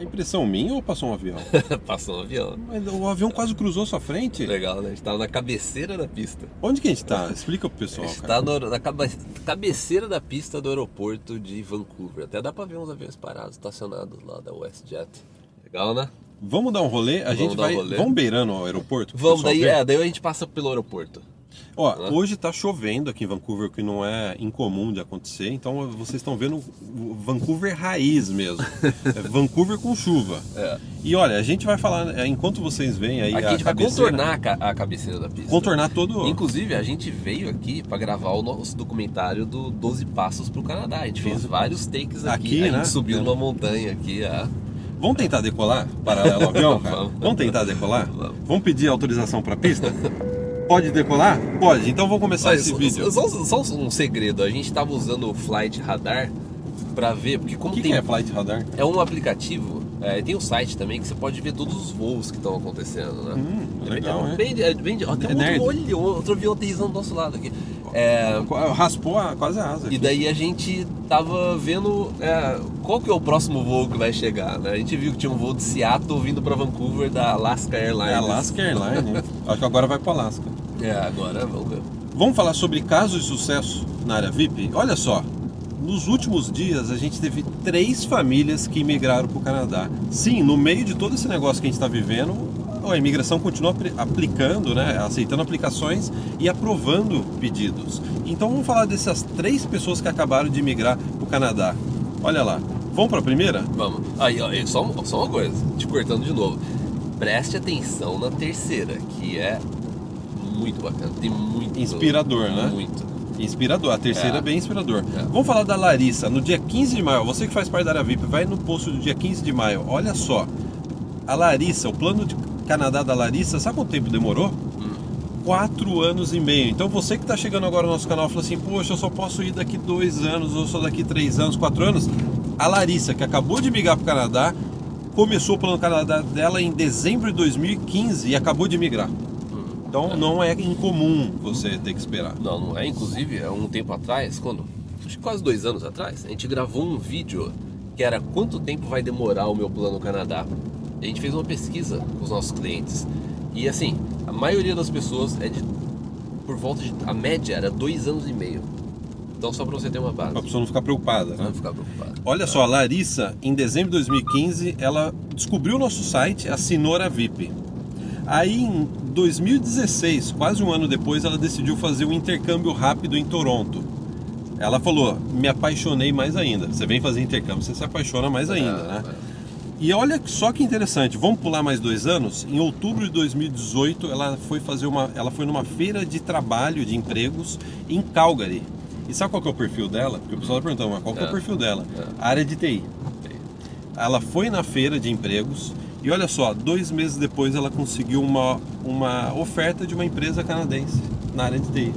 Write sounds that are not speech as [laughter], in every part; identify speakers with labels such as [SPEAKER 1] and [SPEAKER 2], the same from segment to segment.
[SPEAKER 1] É impressão minha ou passou um avião? [laughs]
[SPEAKER 2] Passou um avião.
[SPEAKER 1] Mas o avião quase cruzou sua frente.
[SPEAKER 2] Legal, né? A gente tava na cabeceira da pista.
[SPEAKER 1] Onde que a gente tá? Explica pro
[SPEAKER 2] A
[SPEAKER 1] pessoal,
[SPEAKER 2] gente
[SPEAKER 1] cara.
[SPEAKER 2] tá no- na cabe- cabeceira da pista do aeroporto de Vancouver. Até dá pra ver uns aviões parados, estacionados lá da WestJet. Legal, né?
[SPEAKER 1] Vamos dar um rolê? A
[SPEAKER 2] Vamos
[SPEAKER 1] gente
[SPEAKER 2] dar um
[SPEAKER 1] vai.
[SPEAKER 2] rolê.
[SPEAKER 1] Vamos beirando o aeroporto?
[SPEAKER 2] Vamos, daí, é, daí a gente passa pelo aeroporto.
[SPEAKER 1] Ó,
[SPEAKER 2] né?
[SPEAKER 1] hoje tá chovendo aqui em Vancouver, o que não é incomum de acontecer. Então vocês estão vendo o Vancouver raiz mesmo. [laughs] É Vancouver com chuva.
[SPEAKER 2] É.
[SPEAKER 1] E olha, a gente vai falar, é, enquanto vocês veem aí
[SPEAKER 2] Aqui
[SPEAKER 1] a,
[SPEAKER 2] a gente vai
[SPEAKER 1] cabeceira,
[SPEAKER 2] contornar a, ca- a cabeceira da pista.
[SPEAKER 1] contornar todo.
[SPEAKER 2] Inclusive, a gente veio aqui pra gravar o nosso documentário do 12 Passos pro Canadá. A gente fez
[SPEAKER 1] 12
[SPEAKER 2] vários takes aqui.
[SPEAKER 1] Aqui,
[SPEAKER 2] a gente
[SPEAKER 1] né?
[SPEAKER 2] subiu
[SPEAKER 1] É.
[SPEAKER 2] numa montanha aqui. A...
[SPEAKER 1] Vamos tentar decolar paralelo ao avião, [laughs] cara?
[SPEAKER 2] Vamos.
[SPEAKER 1] Vamos tentar decolar?
[SPEAKER 2] Vamos.
[SPEAKER 1] Vamos pedir autorização para pista? [laughs] Pode decolar? Pode. Então vamos começar
[SPEAKER 2] Olha,
[SPEAKER 1] esse
[SPEAKER 2] só,
[SPEAKER 1] vídeo.
[SPEAKER 2] só- só um segredo. A gente tava usando o Flight Radar pra ver, porque
[SPEAKER 1] O
[SPEAKER 2] como
[SPEAKER 1] que,
[SPEAKER 2] tem
[SPEAKER 1] que é Flight Radar?
[SPEAKER 2] É um aplicativo, é, tem um site também que você pode ver todos os voos que estão acontecendo, né?
[SPEAKER 1] Hum, legal,
[SPEAKER 2] é, bem, é, bem, ó, tem
[SPEAKER 1] É
[SPEAKER 2] um outro, olho, outro avião do nosso lado aqui. É,
[SPEAKER 1] Raspou a, quase a asa.
[SPEAKER 2] e
[SPEAKER 1] aqui.
[SPEAKER 2] daí a gente tava vendo é, qual que é o próximo voo que vai chegar, né? A gente viu que tinha um voo de Seattle vindo pra Vancouver da Alaska Airlines.
[SPEAKER 1] É Alaska Airlines. né? [laughs] Acho que agora vai para Alaska.
[SPEAKER 2] É, agora vamos ver.
[SPEAKER 1] Vamos falar sobre casos de sucesso na área VIP? Olha só, nos últimos dias a gente teve três famílias que migraram para o Canadá. Sim, no meio de todo esse negócio que a gente está vivendo, a imigração continua apli- aplicando, né, aceitando aplicações e aprovando pedidos. Então vamos falar dessas três pessoas que acabaram de migrar para o Canadá. Olha lá, vamos para a primeira?
[SPEAKER 2] Vamos. Aí, ó, só, só uma coisa, te cortando de novo. Preste atenção na terceira, que é muito bacana. Tem muito.
[SPEAKER 1] Inspirador, né?
[SPEAKER 2] Muito.
[SPEAKER 1] Inspirador, a terceira é,
[SPEAKER 2] É.
[SPEAKER 1] bem inspirador.
[SPEAKER 2] É.
[SPEAKER 1] Vamos falar da Larissa, no dia 15 de maio, você que faz parte da área VIP, vai no posto do dia 15 de maio, olha só, a Larissa, o plano de Canadá da Larissa, sabe quanto tempo demorou?
[SPEAKER 2] Hum.
[SPEAKER 1] Quatro anos e meio. Então você que está chegando agora no nosso canal fala assim, poxa, eu só posso ir daqui dois anos, ou só daqui três anos, quatro anos. A Larissa, que acabou de migrar para o Canadá, começou o plano Canadá dela em dezembro de 2015 e acabou de migrar. Então não é incomum você ter que esperar.
[SPEAKER 2] Não, não é. Inclusive, há um tempo atrás, quando. Acho que quase dois anos atrás, a gente gravou um vídeo que era quanto tempo vai demorar o meu plano Canadá. A gente fez uma pesquisa com os nossos clientes. E assim, a maioria das pessoas é de. Por volta de. A média era dois anos e meio. Então só pra você ter uma base.
[SPEAKER 1] Para a pessoa não ficar preocupada, né?
[SPEAKER 2] não ficar preocupado.
[SPEAKER 1] Olha só, a Larissa, em dezembro de 2015, ela descobriu o nosso site, assinou a VIP. Aí em 2016, quase um ano depois, ela decidiu fazer um intercâmbio rápido em Toronto. Ela falou: me apaixonei mais ainda. Você vem fazer intercâmbio, você se apaixona mais ainda,
[SPEAKER 2] É,
[SPEAKER 1] né? E olha só que interessante, vamos pular mais dois anos. Em outubro de 2018, ela foi fazer uma, ela foi numa feira de trabalho de empregos em Calgary. E sabe qual que é o perfil dela? Porque o pessoal está perguntando, mas qual que é o
[SPEAKER 2] É.
[SPEAKER 1] perfil dela?
[SPEAKER 2] É.
[SPEAKER 1] A área de TI. Ela foi na feira de empregos e olha só, dois meses depois ela conseguiu uma, uma oferta de uma empresa canadense na área de TI.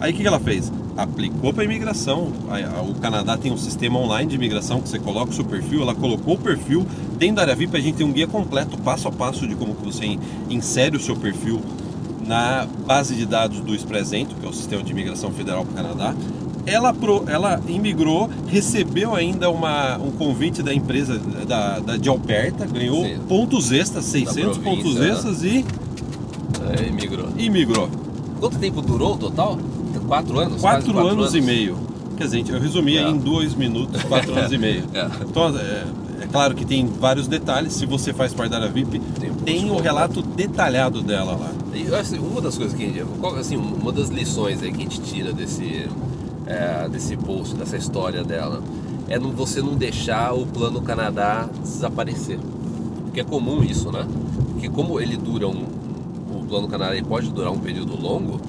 [SPEAKER 1] Aí o que ela fez? Aplicou para imigração. O Canadá tem um sistema online de imigração que você coloca o seu perfil. Ela colocou o perfil. Dentro da área VIP a gente tem um guia completo, passo a passo, de como que você in- insere o seu perfil na base de dados do Expresento, que é o sistema de imigração federal para o Canadá. Ela, pro- ela imigrou, recebeu ainda uma, um convite da empresa da, da de Alberta, ganhou
[SPEAKER 2] Sim.
[SPEAKER 1] pontos extras, 600
[SPEAKER 2] província,
[SPEAKER 1] pontos
[SPEAKER 2] né?
[SPEAKER 1] extras e
[SPEAKER 2] É, migrou.
[SPEAKER 1] imigrou.
[SPEAKER 2] Quanto tempo durou o total? Quatro anos?
[SPEAKER 1] Quatro,
[SPEAKER 2] Quase
[SPEAKER 1] anos, e meio. Quer dizer, eu resumi
[SPEAKER 2] É.
[SPEAKER 1] em dois minutos, quatro anos e meio. [laughs]
[SPEAKER 2] É.
[SPEAKER 1] Então, é, é claro que tem vários detalhes. Se você faz parte da área VIP,
[SPEAKER 2] Tem um
[SPEAKER 1] tem o relato detalhado dela lá.
[SPEAKER 2] E, assim, uma das coisas que a gente, qual- assim, uma das lições aí que a gente tira desse, é, desse post, dessa história dela, é você não deixar o plano Canadá desaparecer. Porque é comum isso, né? Porque como ele dura um, o plano Canadá pode durar um período longo,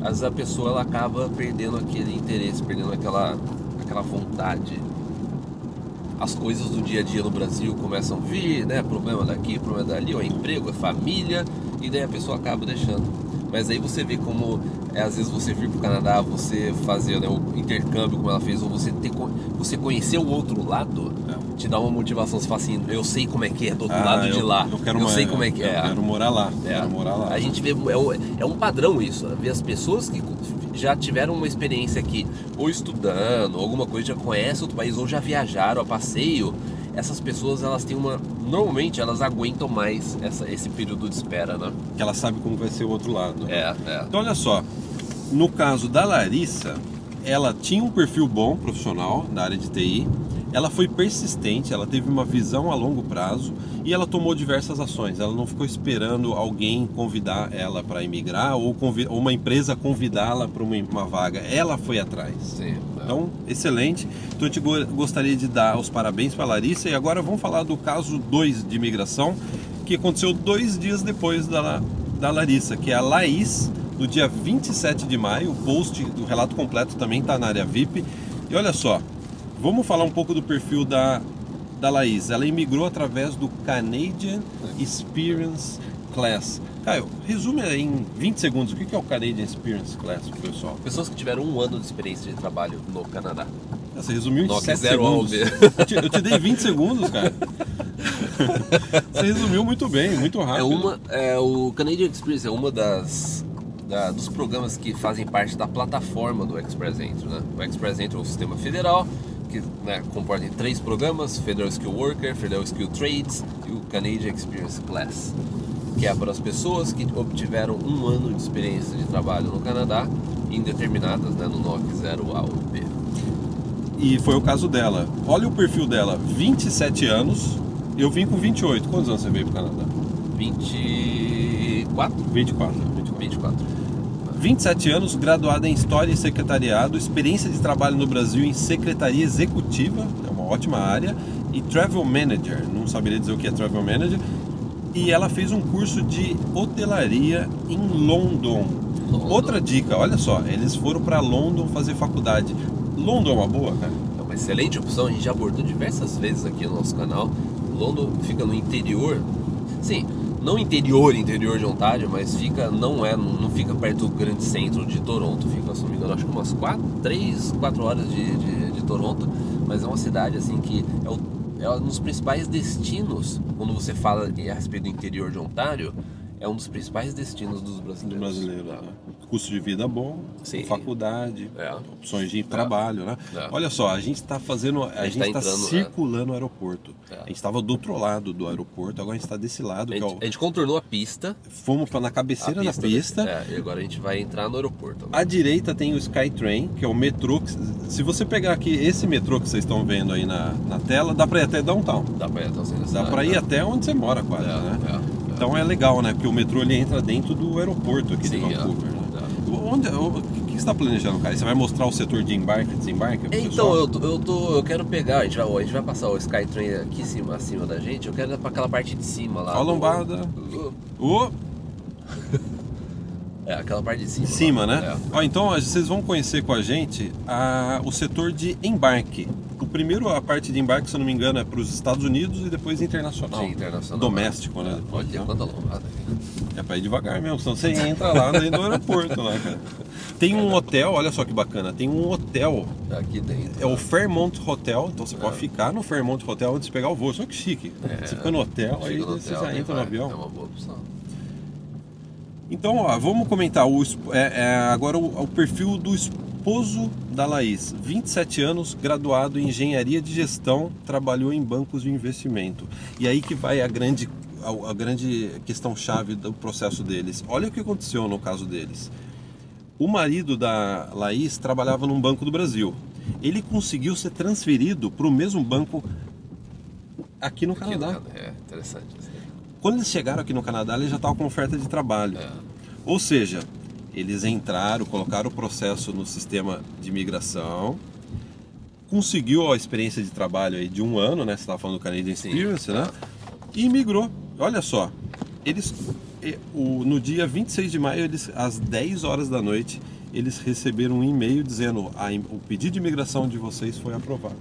[SPEAKER 2] às vezes a pessoa ela acaba perdendo aquele interesse, perdendo aquela, aquela vontade. As coisas do dia a dia no Brasil começam a vir, né? Problema daqui, problema dali, ó, emprego, é família, e daí a pessoa acaba deixando. Mas aí você vê como é, às vezes você vir para o Canadá, você fazer né, o intercâmbio como ela fez, ou você ter você conhecer o outro lado, te dá uma motivação, você fala assim, eu sei como é que é do outro lado
[SPEAKER 1] Ah, eu,
[SPEAKER 2] de lá.
[SPEAKER 1] Eu, quero uma-
[SPEAKER 2] sei como é que
[SPEAKER 1] eu
[SPEAKER 2] é.
[SPEAKER 1] quero morar lá.
[SPEAKER 2] É.
[SPEAKER 1] Quero morar lá.
[SPEAKER 2] A gente vê, é um, é um padrão isso, né? ver as pessoas que já tiveram uma experiência aqui, ou estudando, ou alguma coisa, já conhecem outro país, ou já viajaram a passeio, essas pessoas elas têm uma. Normalmente elas aguentam mais essa, esse período de espera, né?
[SPEAKER 1] Que ela sabe como vai ser o outro lado.
[SPEAKER 2] É, é.
[SPEAKER 1] Então olha só, no caso da Larissa, ela tinha um perfil bom profissional na área de TI, ela foi persistente, ela teve uma visão a longo prazo e ela tomou diversas ações. Ela não ficou esperando alguém convidar ela para emigrar ou, ou, uma empresa convidá-la para uma, uma, vaga. Ela foi atrás.
[SPEAKER 2] Sim.
[SPEAKER 1] Então, excelente. Então, eu te gostaria de dar os parabéns para a Larissa e agora vamos falar do caso 2 de imigração que aconteceu dois dias depois da, da Larissa, que é a Laís, no dia 27 de maio. O post do relato completo também está na área VIP. E olha só, Vamos falar um pouco do perfil da, da Laís. Ela imigrou através do Canadian Experience Class. Caio, resume em 20 segundos o que é o Canadian Experience Class, pessoal.
[SPEAKER 2] Pessoas que tiveram um ano de experiência de trabalho no Canadá.
[SPEAKER 1] Você resumiu em 7 segundos. Eu te, eu te dei 20 segundos, cara. [laughs] Você resumiu muito bem, muito rápido.
[SPEAKER 2] É uma, é, o Canadian Experience é uma das da, dos programas que fazem parte da plataforma do Express Entry. Né? O Express Entry é um sistema federal que né, comporta três programas: Federal Skill Worker, Federal Skill Trades e o Canadian Experience Class, que é para as pessoas que obtiveram um ano de experiência de trabalho no Canadá, indeterminadas né, no NOC 0A ou B.
[SPEAKER 1] E foi o caso dela. Olha o perfil dela: 27 anos. Eu vim com 28. Quantos anos você veio para o Canadá?
[SPEAKER 2] 24.
[SPEAKER 1] 24.
[SPEAKER 2] 24. 24.
[SPEAKER 1] 27 anos, graduada em História e Secretariado, experiência de trabalho no Brasil em Secretaria Executiva, é uma ótima área, e Travel Manager, não saberia dizer o que é Travel Manager, e ela fez um curso de hotelaria em London. London. Outra dica, olha só, eles foram para London fazer faculdade. London é uma boa, cara?
[SPEAKER 2] É uma excelente opção, a gente já abordou diversas vezes aqui no nosso canal. London fica no interior. Sim, não interior, interior de Ontário, mas fica, não é, não fica perto do grande centro de Toronto, fica, se não me engano, acho que umas 4, 3, 4 horas de, de, de, Toronto, mas é uma cidade assim que é, o, é um dos principais destinos, quando você fala a respeito do interior de Ontário, é um dos principais destinos dos brasileiros.
[SPEAKER 1] Do brasileiro, né? Custo de vida bom, faculdade, é. opções de é. trabalho, né? É. Olha só, a gente está fazendo, a, a gente está tá é. circulando o aeroporto. A gente estava do outro lado do aeroporto, agora a gente está desse lado.
[SPEAKER 2] A gente,
[SPEAKER 1] é o...
[SPEAKER 2] a gente, contornou a pista.
[SPEAKER 1] Fomos para na cabeceira pista, da pista.
[SPEAKER 2] É, e agora a gente vai entrar no aeroporto.
[SPEAKER 1] À direita tem o Skytrain, que é o metrô. Que, se você pegar aqui esse metrô que vocês estão vendo aí na, na tela, dá para ir até downtown.
[SPEAKER 2] Dá para ir até
[SPEAKER 1] Dá para ir até onde você mora quase, né? Então é legal, né? Porque o metrô ele entra dentro do aeroporto aqui Sim, de Vancouver. É. Né? Onde, o que você está planejando, cara? Você vai mostrar o setor de embarque e desembarque?
[SPEAKER 2] Então, eu, eu, tô, eu quero pegar, a gente, vai, a gente vai passar o Skytrain aqui cima, acima da gente, eu quero ir para aquela parte de cima lá.
[SPEAKER 1] Ó a lombada. O...
[SPEAKER 2] É, aquela parte de cima.
[SPEAKER 1] Cima, lá. né? É. Ó, então vocês vão conhecer com a gente a, o setor de embarque. O primeiro, a parte de embarque, se eu não me engano, é para os Estados Unidos e depois internacional.
[SPEAKER 2] Sim, internacional.
[SPEAKER 1] Doméstico, né?
[SPEAKER 2] Olha então, quanta lombada.
[SPEAKER 1] É para ir devagar mesmo, senão você entra lá dentro do aeroporto, né, cara? Tem um hotel, olha só que bacana, tem um hotel.
[SPEAKER 2] Aqui dentro.
[SPEAKER 1] É o Fairmont Hotel, então você é. pode ficar no Fairmont Hotel antes de pegar o voo. Só que chique. É. Você fica no hotel, aí no você hotel, já entra vai. no avião.
[SPEAKER 2] É uma boa opção.
[SPEAKER 1] Então, ó, vamos comentar o, é, é, agora o, o, perfil do esposo da Laís. 27 anos, graduado em engenharia de gestão, trabalhou em bancos de investimento. E aí que vai a grande, a, a grande questão chave do processo deles. Olha o que aconteceu no caso deles. O marido da Laís trabalhava num banco do Brasil. Ele conseguiu ser transferido para o mesmo banco aqui no aqui Canadá.
[SPEAKER 2] No, é interessante.
[SPEAKER 1] Quando eles chegaram aqui no Canadá, eles já estavam com oferta de trabalho. É. Ou seja, eles entraram, colocaram o processo no sistema de imigração, conseguiu a experiência de trabalho aí de um ano, né? Você estava falando do Canadian Experience, Sim. né? E imigrou. Olha só, eles no dia 26 de maio, eles, às 10 horas da noite, eles receberam um e-mail dizendo a, o pedido de imigração de vocês foi aprovado.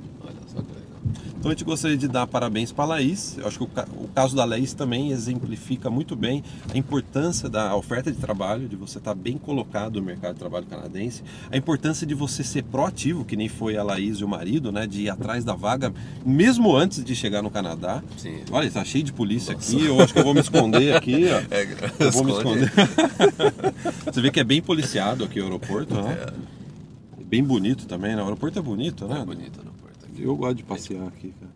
[SPEAKER 1] Então a gente gostaria de dar parabéns para a Laís. Eu acho que o, caso da Laís também exemplifica muito bem a importância da oferta de trabalho, de você estar tá bem colocado no mercado de trabalho canadense, a importância de você ser proativo, que nem foi a Laís e o marido, né, de ir atrás da vaga, mesmo antes de chegar no Canadá.
[SPEAKER 2] Sim.
[SPEAKER 1] Olha, está cheio de polícia Nossa. aqui, eu acho que eu vou me esconder aqui. Ó. [laughs] É, eu vou me esconder. [laughs] você vê que é bem policiado aqui o aeroporto, né? É. Bem bonito também, né? O aeroporto é bonito, né?
[SPEAKER 2] É bonito, né?
[SPEAKER 1] Eu gosto de passear aqui, cara.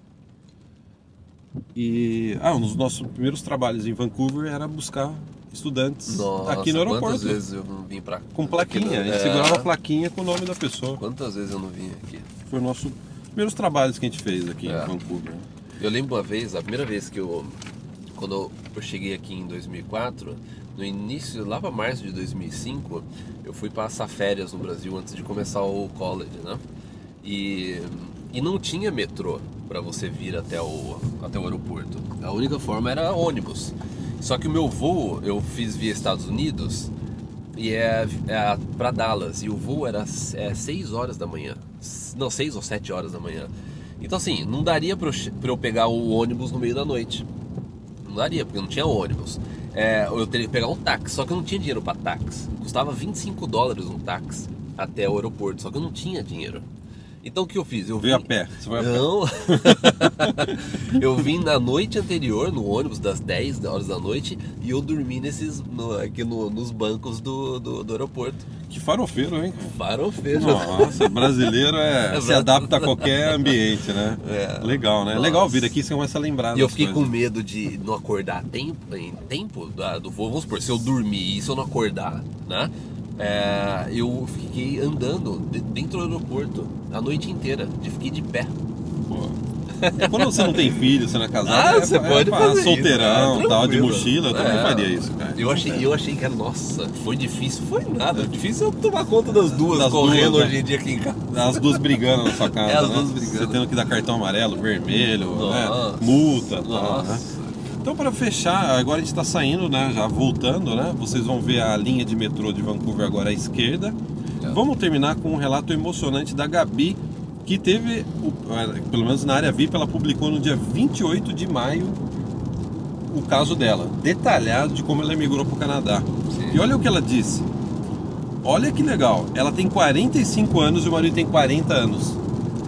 [SPEAKER 1] E ah, um dos nossos primeiros trabalhos em Vancouver era buscar estudantes
[SPEAKER 2] Nossa,
[SPEAKER 1] aqui no
[SPEAKER 2] Quantas
[SPEAKER 1] aeroporto.
[SPEAKER 2] vezes eu não vim pra
[SPEAKER 1] Com plaquinha, gente
[SPEAKER 2] é,
[SPEAKER 1] segurava a plaquinha com o nome da pessoa.
[SPEAKER 2] Quantas vezes eu não vim aqui?
[SPEAKER 1] Foi o nosso primeiros trabalhos que a gente fez aqui
[SPEAKER 2] É.
[SPEAKER 1] em Vancouver.
[SPEAKER 2] Eu lembro uma vez, a primeira vez que eu. Quando eu cheguei aqui em 2004, no início, lá para março de 2005, eu fui passar férias no Brasil antes de começar o college, né? E, e não tinha metrô para você vir até o, até o aeroporto. A única forma era ônibus. Só que o meu voo eu fiz via Estados Unidos e é, é para Dallas e o voo era é, 6 horas da manhã. Não, 6 ou 7 horas da manhã. Então assim, não daria para eu, eu pegar o ônibus no meio da noite. Não daria, porque não tinha ônibus. É, eu teria que pegar um táxi, só que eu não tinha dinheiro para táxi. Custava 25 dólares um táxi até o aeroporto, só que eu não tinha dinheiro. Então o que eu fiz? Eu
[SPEAKER 1] Veio a
[SPEAKER 2] vim-
[SPEAKER 1] pé. Você vai a pé.
[SPEAKER 2] não. [laughs] eu vim na noite anterior, no ônibus das 10 horas da noite, e eu dormi nesses, no- aqui no- nos bancos do, do, do aeroporto.
[SPEAKER 1] Que farofeiro, hein?
[SPEAKER 2] Farofeiro.
[SPEAKER 1] Nossa, brasileiro é, [laughs]
[SPEAKER 2] É
[SPEAKER 1] se adapta a qualquer ambiente, né?
[SPEAKER 2] É.
[SPEAKER 1] Legal, né?
[SPEAKER 2] Nossa.
[SPEAKER 1] Legal vir aqui, você começa a lembrar
[SPEAKER 2] E eu fiquei com
[SPEAKER 1] coisas.
[SPEAKER 2] medo de não acordar tempo, em tempo do voo. Vamos supor, se eu dormir e se eu não acordar, né? É, eu fiquei andando de- dentro do aeroporto a noite inteira. De, fiquei de pé.
[SPEAKER 1] Pô. Quando você não tem filho, você não é casado,
[SPEAKER 2] Ah,
[SPEAKER 1] é,
[SPEAKER 2] você
[SPEAKER 1] é
[SPEAKER 2] pode fazer isso,
[SPEAKER 1] solteirão,
[SPEAKER 2] é,
[SPEAKER 1] tal, de mochila, eu também
[SPEAKER 2] É.
[SPEAKER 1] faria isso, cara.
[SPEAKER 2] Eu achei, eu achei que era, nossa, foi difícil. Foi nada. Difícil eu tomar conta das duas
[SPEAKER 1] Das
[SPEAKER 2] correndo
[SPEAKER 1] duas, né?
[SPEAKER 2] hoje em dia aqui em casa.
[SPEAKER 1] As duas brigando na sua casa,
[SPEAKER 2] É, as
[SPEAKER 1] né?
[SPEAKER 2] duas brigando.
[SPEAKER 1] Você tendo que dar cartão amarelo, vermelho, né?
[SPEAKER 2] Nossa.
[SPEAKER 1] multa, tal, né? Então, para fechar, agora a gente está saindo, né? Já voltando, né? Vocês vão ver a linha de metrô de Vancouver agora à esquerda.
[SPEAKER 2] É.
[SPEAKER 1] Vamos terminar com um relato emocionante da Gabi, que teve, eh, pelo menos na área VIP, ela publicou no dia 28 de maio o caso dela, detalhado de como ela emigrou para o Canadá.
[SPEAKER 2] Sim.
[SPEAKER 1] E olha o que ela disse. Olha que legal, ela tem 45 anos e o marido tem 40 anos.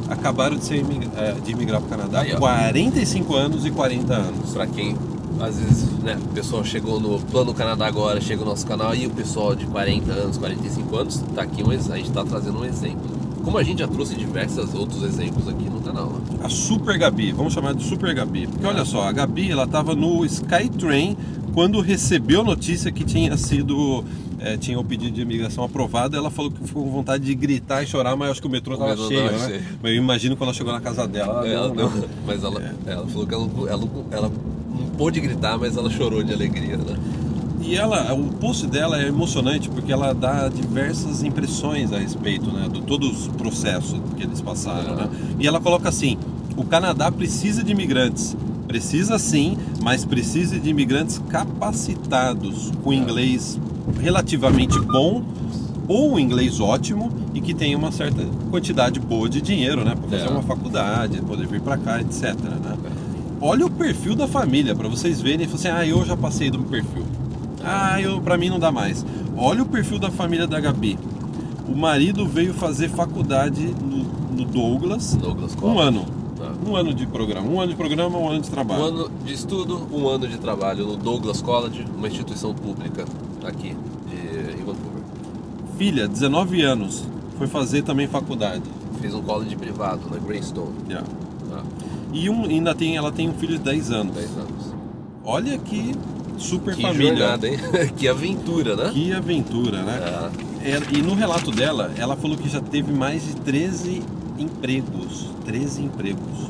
[SPEAKER 1] Acabaram de, ser eh, de imigrar para o Canadá,
[SPEAKER 2] Aí, ó.
[SPEAKER 1] 45 anos e 40 anos.
[SPEAKER 2] Pra quem, às vezes, né, o pessoal chegou no Plano Canadá agora, chega no nosso canal e o pessoal de 40 anos, 45 anos, tá aqui um, a gente tá trazendo um exemplo. Como a gente já trouxe diversos outros exemplos aqui no canal. Né?
[SPEAKER 1] A Super Gabi, vamos chamar de Super Gabi. Porque olha só, a Gabi ela estava no Skytrain quando recebeu a notícia que tinha sido. Eh, tinha o pedido de imigração aprovado, ela falou que ficou com vontade de gritar e chorar, mas acho que o metrô estava cheio, né?
[SPEAKER 2] cheio.
[SPEAKER 1] Eu imagino quando ela chegou na casa dela.
[SPEAKER 2] Ela
[SPEAKER 1] não,
[SPEAKER 2] não-
[SPEAKER 1] não.
[SPEAKER 2] mas ela,
[SPEAKER 1] É.
[SPEAKER 2] ela falou que ela, não- ela, ela não pôde gritar, mas ela chorou de alegria, né?
[SPEAKER 1] E ela, o post dela é emocionante porque ela dá diversas impressões a respeito, né, de todos os processos que eles passaram, né? E ela coloca assim: o Canadá precisa de imigrantes, precisa sim, mas precisa de imigrantes capacitados com inglês relativamente bom ou um inglês ótimo e que tenha uma certa quantidade boa de dinheiro, né, para fazer
[SPEAKER 2] É.
[SPEAKER 1] uma faculdade, poder vir para cá, etc, né? Olha o perfil da família para vocês verem e assim: "Ah, eu já passei do perfil". Ah, eu para mim não dá mais. Olha o perfil da família da Gabi. O marido veio fazer faculdade no, no Douglas,
[SPEAKER 2] Douglas
[SPEAKER 1] um ano.
[SPEAKER 2] Ah.
[SPEAKER 1] Um ano de programa, um ano de programa, um ano de trabalho.
[SPEAKER 2] Um ano de estudo, um ano de trabalho no Douglas College, uma instituição pública aqui de em Vancouver.
[SPEAKER 1] Filha, 19 anos, foi fazer também faculdade.
[SPEAKER 2] Fez um college privado na Greystone.
[SPEAKER 1] Yeah.
[SPEAKER 2] Ah,
[SPEAKER 1] E um, ainda tem, ela tem um filho de 10 anos.
[SPEAKER 2] 10 anos.
[SPEAKER 1] Olha que super
[SPEAKER 2] Que
[SPEAKER 1] família.
[SPEAKER 2] jornada, hein? [laughs] que aventura, né?
[SPEAKER 1] Que aventura, né?
[SPEAKER 2] É.
[SPEAKER 1] É, e no relato dela, ela falou que já teve mais de 13 empregos. 13 empregos.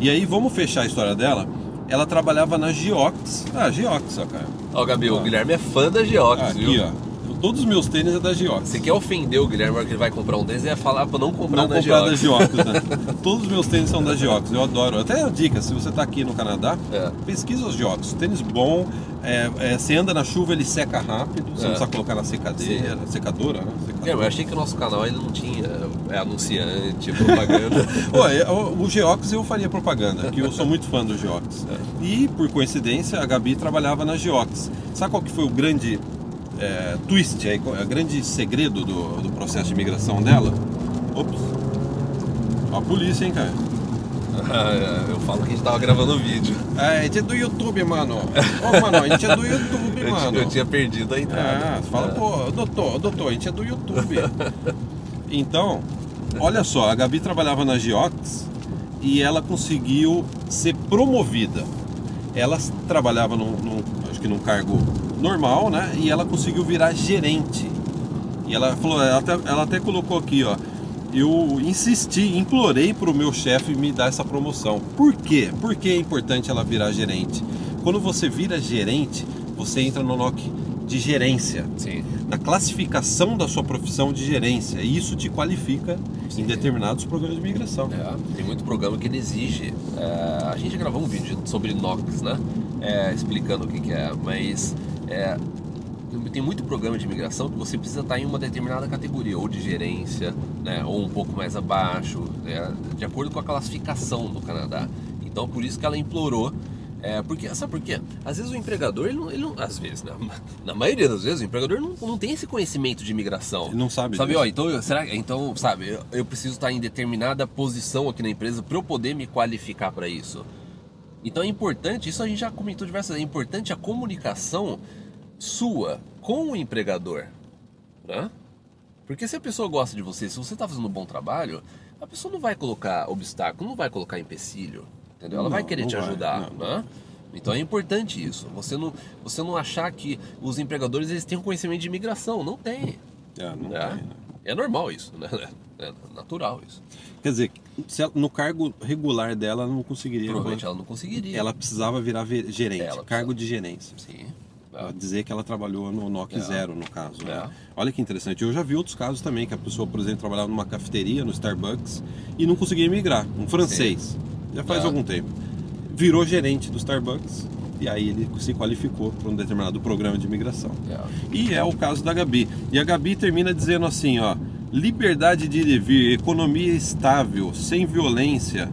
[SPEAKER 1] E aí, vamos fechar a história dela. Ela trabalhava na Geox. Ah, Geox, ó, cara.
[SPEAKER 2] Ó, Gabi, o
[SPEAKER 1] Ah.
[SPEAKER 2] Guilherme é fã da Geox,
[SPEAKER 1] Ah, aqui,
[SPEAKER 2] viu?
[SPEAKER 1] ó. Todos os meus tênis é da Geox.
[SPEAKER 2] Você quer ofender o Guilherme que ele vai comprar um deles, é falar pra não comprar
[SPEAKER 1] Não
[SPEAKER 2] na
[SPEAKER 1] comprar da
[SPEAKER 2] Geox.
[SPEAKER 1] Geox, né? [laughs] Todos os meus tênis são da Geox, eu adoro. Até a dica, se você tá aqui no Canadá,
[SPEAKER 2] É.
[SPEAKER 1] pesquisa os Geox. Tênis bom, é, é, você anda na chuva, ele seca rápido, você
[SPEAKER 2] É.
[SPEAKER 1] não precisa colocar na secadeira, secadora, né? Secadora.
[SPEAKER 2] É, eu achei que o nosso canal ele não tinha é, anunciante, propaganda. [laughs]
[SPEAKER 1] Pô, é, o, o Geox eu faria propaganda, que eu sou muito fã do Geox. [laughs] E, por coincidência, a Gabi trabalhava na Geox. Sabe qual que foi o grande é, twist, aí, o grande segredo do, do processo de imigração dela? Ops. A polícia, hein, cara?
[SPEAKER 2] Ah, eu falo que a gente tava gravando vídeo.
[SPEAKER 1] É, a gente é do YouTube, mano. Ô, mano, a gente é do YouTube, [laughs]
[SPEAKER 2] Eu,
[SPEAKER 1] mano.
[SPEAKER 2] eu tinha perdido a entrada.
[SPEAKER 1] Ah, fala,
[SPEAKER 2] É.
[SPEAKER 1] pô, doutor, doutor, a gente é do YouTube. então, olha só, a Gabi trabalhava na Geox e ela conseguiu ser promovida. Ela trabalhava num, acho que num cargo normal, né? E ela conseguiu virar gerente. E ela falou, ela até, ela até colocou aqui, ó. Eu insisti, implorei para o meu chefe me dar essa promoção. Por quê? Por que é importante ela virar gerente? Quando você vira gerente, você entra no NOC de gerência.
[SPEAKER 2] Sim.
[SPEAKER 1] Na classificação da sua profissão de gerência. E isso te qualifica
[SPEAKER 2] Sim.
[SPEAKER 1] em determinados programas de migração.
[SPEAKER 2] É, tem muito programa que ele exige. é, a gente gravou um vídeo sobre NOx, né? É, explicando o que, que é, mas é, tem muito programa de imigração que você precisa estar em uma determinada categoria, ou de gerência, né? ou um pouco mais abaixo, né? de acordo com a classificação do Canadá. Então, por isso que ela implorou é, porque, sabe por quê? Às vezes o empregador, ele não, ele não às vezes, né? [laughs] na maioria das vezes, o empregador não, não tem esse conhecimento de imigração.
[SPEAKER 1] Ele não sabe
[SPEAKER 2] Sabe,
[SPEAKER 1] disso.
[SPEAKER 2] ó, então, eu- será, então, sabe, eu, eu preciso estar em determinada posição aqui na empresa para eu poder me qualificar para isso. Então é importante, isso a gente já comentou diversas vezes, é importante a comunicação sua com o empregador, né? Porque se a pessoa gosta de você, se você está fazendo um bom trabalho, a pessoa não vai colocar obstáculo, não vai colocar empecilho, entendeu? Ela vai
[SPEAKER 1] Não,
[SPEAKER 2] querer
[SPEAKER 1] não
[SPEAKER 2] te
[SPEAKER 1] vai,
[SPEAKER 2] ajudar,
[SPEAKER 1] não.
[SPEAKER 2] né? Então é importante isso. Você não, você não achar que os empregadores eles têm um conhecimento de imigração, não tem.
[SPEAKER 1] É, não
[SPEAKER 2] É,
[SPEAKER 1] tem, né?
[SPEAKER 2] é normal isso, né? [laughs] É natural isso.
[SPEAKER 1] Quer dizer, ela- no cargo regular dela, ela não conseguiria.
[SPEAKER 2] Provavelmente ela não conseguiria.
[SPEAKER 1] Ela precisava virar gerente,
[SPEAKER 2] Ela
[SPEAKER 1] cargo de gerência.
[SPEAKER 2] Sim.
[SPEAKER 1] Ela dizer que ela trabalhou no NOC
[SPEAKER 2] É.
[SPEAKER 1] zero, no caso. né?
[SPEAKER 2] É.
[SPEAKER 1] Olha que interessante. Eu já vi outros casos também, que a pessoa, por exemplo, trabalhava numa cafeteria, no Starbucks, e não conseguia migrar. Um francês. Já faz
[SPEAKER 2] É.
[SPEAKER 1] algum tempo. Virou gerente do Starbucks, e aí ele se qualificou para um determinado programa de imigração.
[SPEAKER 2] É.
[SPEAKER 1] E é o caso da Gabi. E a Gabi termina dizendo assim, ó, liberdade de ir e vir, economia estável, sem violência,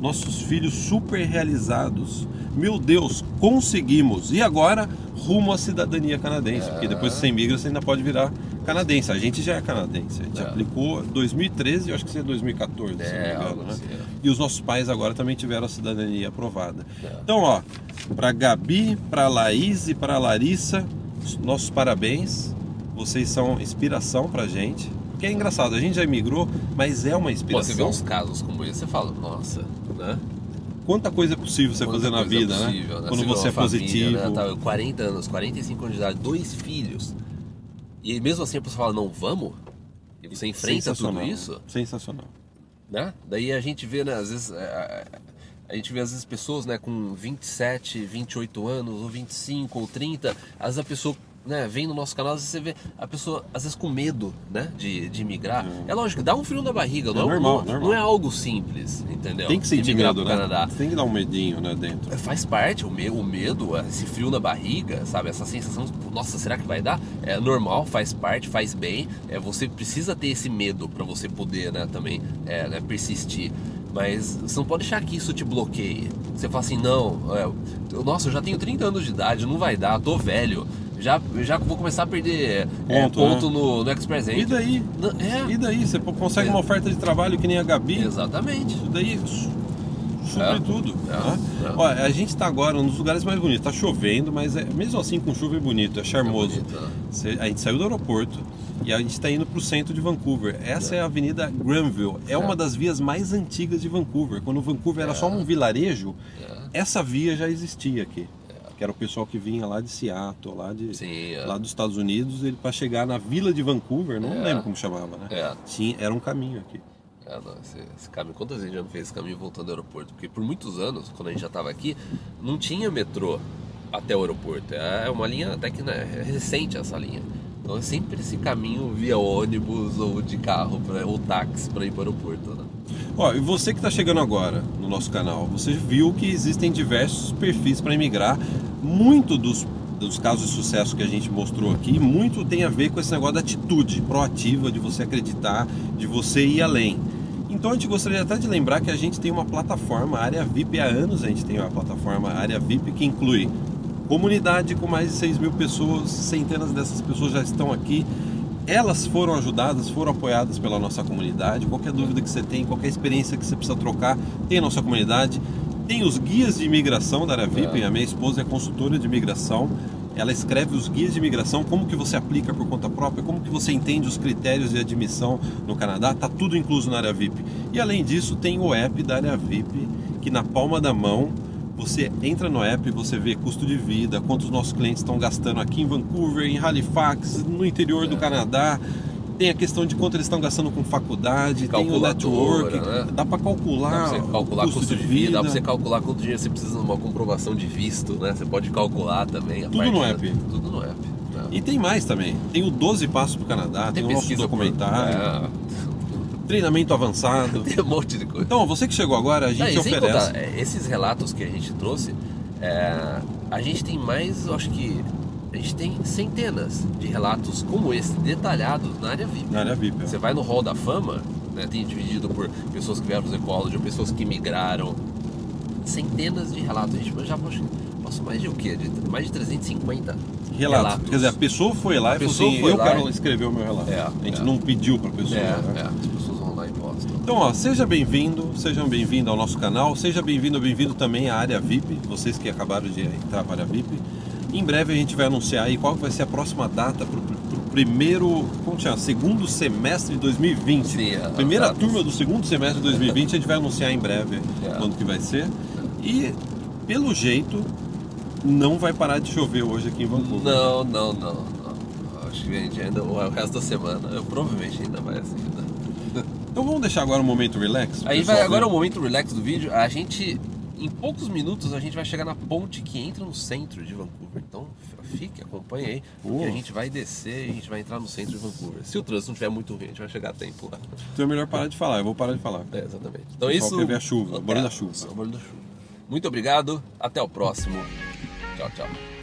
[SPEAKER 1] nossos filhos super realizados. Meu Deus, conseguimos. E agora rumo à cidadania canadense,
[SPEAKER 2] É.
[SPEAKER 1] porque depois que você imigra, você ainda pode virar canadense. A gente já é canadense. A gente
[SPEAKER 2] É.
[SPEAKER 1] aplicou 2013, eu acho que é 2014, se não me
[SPEAKER 2] É,
[SPEAKER 1] engano, né?
[SPEAKER 2] assim, é.
[SPEAKER 1] E os nossos pais agora também tiveram a cidadania aprovada.
[SPEAKER 2] É.
[SPEAKER 1] Então, ó, para Gabi, para Laís e para Larissa, nossos parabéns. Vocês são inspiração pra gente. Porque é engraçado, a gente já imigrou, mas é uma
[SPEAKER 2] Pô,
[SPEAKER 1] inspiração.
[SPEAKER 2] você vê uns casos como esse, você fala, nossa, né?
[SPEAKER 1] Quanta coisa é possível você
[SPEAKER 2] Quanta
[SPEAKER 1] fazer na
[SPEAKER 2] coisa
[SPEAKER 1] vida,
[SPEAKER 2] possível,
[SPEAKER 1] né? Quando
[SPEAKER 2] vê
[SPEAKER 1] você é
[SPEAKER 2] família,
[SPEAKER 1] positivo.
[SPEAKER 2] Né? Tá, 40 anos, 45 anos de idade, dois filhos. E mesmo assim a pessoa fala, não vamos? E você enfrenta tudo isso,
[SPEAKER 1] Sensacional.
[SPEAKER 2] né? Daí a gente vê, né, às vezes. é, A gente vê às vezes pessoas né, com 27, 28 anos, ou 25, ou 30, às vezes a pessoa né, vem no nosso canal, às vezes você vê a pessoa, às vezes com medo né, de, de migrar. É lógico, dá um frio na barriga, não
[SPEAKER 1] É
[SPEAKER 2] é,
[SPEAKER 1] normal,
[SPEAKER 2] não,
[SPEAKER 1] normal.
[SPEAKER 2] não é algo simples, entendeu?
[SPEAKER 1] Tem que sentir medo,
[SPEAKER 2] pro
[SPEAKER 1] né?
[SPEAKER 2] Canadá.
[SPEAKER 1] Tem que dar um medinho, né, dentro.
[SPEAKER 2] Faz parte, o, me, o medo, esse frio na barriga, sabe? Essa sensação, nossa, será que vai dar? É normal, faz parte, faz bem. É, você precisa ter esse medo para você poder, né, também é, né, persistir. Mas você não pode deixar que isso te bloqueie. Você fala assim, não, é, nossa, eu já tenho 30 anos de idade, não vai dar, tô velho. Já, já vou começar a perder é,
[SPEAKER 1] Ponto,
[SPEAKER 2] ponto,
[SPEAKER 1] né?
[SPEAKER 2] no, no Express
[SPEAKER 1] E
[SPEAKER 2] Entry.
[SPEAKER 1] daí?
[SPEAKER 2] Não, É,
[SPEAKER 1] E daí? Você consegue
[SPEAKER 2] É.
[SPEAKER 1] uma oferta de trabalho que nem a Gabi.
[SPEAKER 2] exatamente.
[SPEAKER 1] Isso daí su- supre
[SPEAKER 2] É.
[SPEAKER 1] tudo.
[SPEAKER 2] É.
[SPEAKER 1] né?
[SPEAKER 2] É.
[SPEAKER 1] Olha, a gente está agora num dos lugares mais bonitos. Tá chovendo, mas mesmo assim com chuva é bonito, é charmoso.
[SPEAKER 2] bonito, né?
[SPEAKER 1] A gente saiu do aeroporto e a gente está indo para o centro de Vancouver. Essa é a Avenida Granville. É uma das vias mais antigas de Vancouver. Quando Vancouver era só um vilarejo, essa via já existia aqui. Que era o pessoal que vinha lá de Seattle, lá, de,
[SPEAKER 2] Sim, é.
[SPEAKER 1] lá dos Estados Unidos, ele para chegar na vila de Vancouver, não
[SPEAKER 2] É.
[SPEAKER 1] lembro como chamava, né?
[SPEAKER 2] É.
[SPEAKER 1] Tinha, era um caminho aqui.
[SPEAKER 2] É, não, esse, esse caminho, quantas vezes já não fez esse caminho voltando ao aeroporto? Porque por muitos anos, quando a gente já estava aqui, não tinha metrô até o aeroporto. É uma linha até que né, é recente essa linha. Então é sempre esse caminho via ônibus ou de carro pra, ou táxi para ir para o aeroporto. Né?
[SPEAKER 1] Ó, e você que está chegando agora no nosso canal, você viu que existem diversos perfis para imigrar. Muito dos, dos casos de sucesso que a gente mostrou aqui, muito tem a ver com esse negócio da atitude proativa, de você acreditar, de você ir além. Então a gente gostaria até de lembrar que a gente tem uma plataforma, a área VIP, há anos a gente tem uma plataforma, a área VIP, que inclui comunidade com mais de 6 mil pessoas, centenas dessas pessoas já estão aqui. Elas foram ajudadas, foram apoiadas pela nossa comunidade. Qualquer dúvida que você tem, qualquer experiência que você precisa trocar, tem a nossa comunidade. Tem os guias de imigração da área VIP.
[SPEAKER 2] É.
[SPEAKER 1] A minha esposa é consultora de imigração. ela escreve os guias de imigração, como que você aplica por conta própria, como que você entende os critérios de admissão no Canadá, tá tudo incluso na área VIP. E além disso, tem o app da área VIP, que na palma da mão você entra no app, você vê custo de vida, quantos nossos clientes estão gastando aqui em Vancouver, em Halifax, no interior do Canadá. Tem a questão de quanto eles estão gastando com faculdade, tem o network,
[SPEAKER 2] né?
[SPEAKER 1] dá para calcular,
[SPEAKER 2] Dá pra calcular
[SPEAKER 1] custo,
[SPEAKER 2] custo
[SPEAKER 1] de
[SPEAKER 2] de vida,
[SPEAKER 1] vida,
[SPEAKER 2] dá pra você calcular quanto dinheiro você precisa numa comprovação de visto, né? Você pode calcular também.
[SPEAKER 1] Tudo no
[SPEAKER 2] da-
[SPEAKER 1] app.
[SPEAKER 2] Tudo no app. né?
[SPEAKER 1] E tem mais também. Tem o 12 Passos para o Canadá, tem, o nosso
[SPEAKER 2] pesquisa por-
[SPEAKER 1] documentário,
[SPEAKER 2] É,
[SPEAKER 1] treinamento avançado. [laughs]
[SPEAKER 2] tem um monte de coisa.
[SPEAKER 1] Então, você que chegou agora, a
[SPEAKER 2] Não,
[SPEAKER 1] gente
[SPEAKER 2] sem
[SPEAKER 1] oferece.
[SPEAKER 2] contar, é, esses relatos que a gente trouxe, é, a gente tem mais, eu acho que a gente tem centenas de relatos como esse, detalhados na área VIP.
[SPEAKER 1] Na área VIP. é.
[SPEAKER 2] Você vai no Hall da Fama, né, tem dividido por pessoas que vieram fazer college, ou pessoas que migraram. Centenas de relatos. A gente já passou mais de o quê? De, mais de 350
[SPEAKER 1] Relatos.
[SPEAKER 2] relatos.
[SPEAKER 1] Quer dizer, a pessoa foi lá
[SPEAKER 2] A
[SPEAKER 1] e falou
[SPEAKER 2] pessoa
[SPEAKER 1] assim:
[SPEAKER 2] foi
[SPEAKER 1] eu
[SPEAKER 2] lá
[SPEAKER 1] quero
[SPEAKER 2] e-
[SPEAKER 1] escrever o meu relato.
[SPEAKER 2] É,
[SPEAKER 1] a gente
[SPEAKER 2] é.
[SPEAKER 1] não pediu para a pessoa.
[SPEAKER 2] É,
[SPEAKER 1] né?
[SPEAKER 2] é, as pessoas vão lá e postam.
[SPEAKER 1] Então, ó, seja bem-vindo, sejam bem-vindos ao nosso canal, seja bem-vindo, bem-vindo também à área VIP, vocês que acabaram de entrar para a área VIP. Em breve a gente vai anunciar aí qual vai ser a próxima data para o primeiro, como chama? Segundo semestre de 2020.
[SPEAKER 2] Sim, é,
[SPEAKER 1] Primeira
[SPEAKER 2] datas.
[SPEAKER 1] turma do segundo semestre de 2020 a gente vai anunciar em breve
[SPEAKER 2] É.
[SPEAKER 1] quando que vai ser. E pelo jeito não vai parar de chover hoje aqui em Vancouver.
[SPEAKER 2] Não, não, não, não. Acho que a gente ainda, o resto da semana, eu, provavelmente ainda vai assim. Né?
[SPEAKER 1] Então vamos deixar agora um momento relax.
[SPEAKER 2] Aí vai, agora é o momento relax do vídeo. A gente, em poucos minutos, a gente vai chegar na ponte que entra no centro de Vancouver. Então fique, acompanhe aí, porque a gente vai descer e a gente vai entrar no centro de Vancouver. Se o trânsito não estiver muito ruim, a gente vai chegar a tempo lá.
[SPEAKER 1] Então é melhor parar de falar, eu vou parar de falar.
[SPEAKER 2] É, exatamente. Então isso.
[SPEAKER 1] quer ver a chuva, o barulho da chuva.
[SPEAKER 2] o barulho da chuva. Muito obrigado, até o próximo. Tchau, tchau.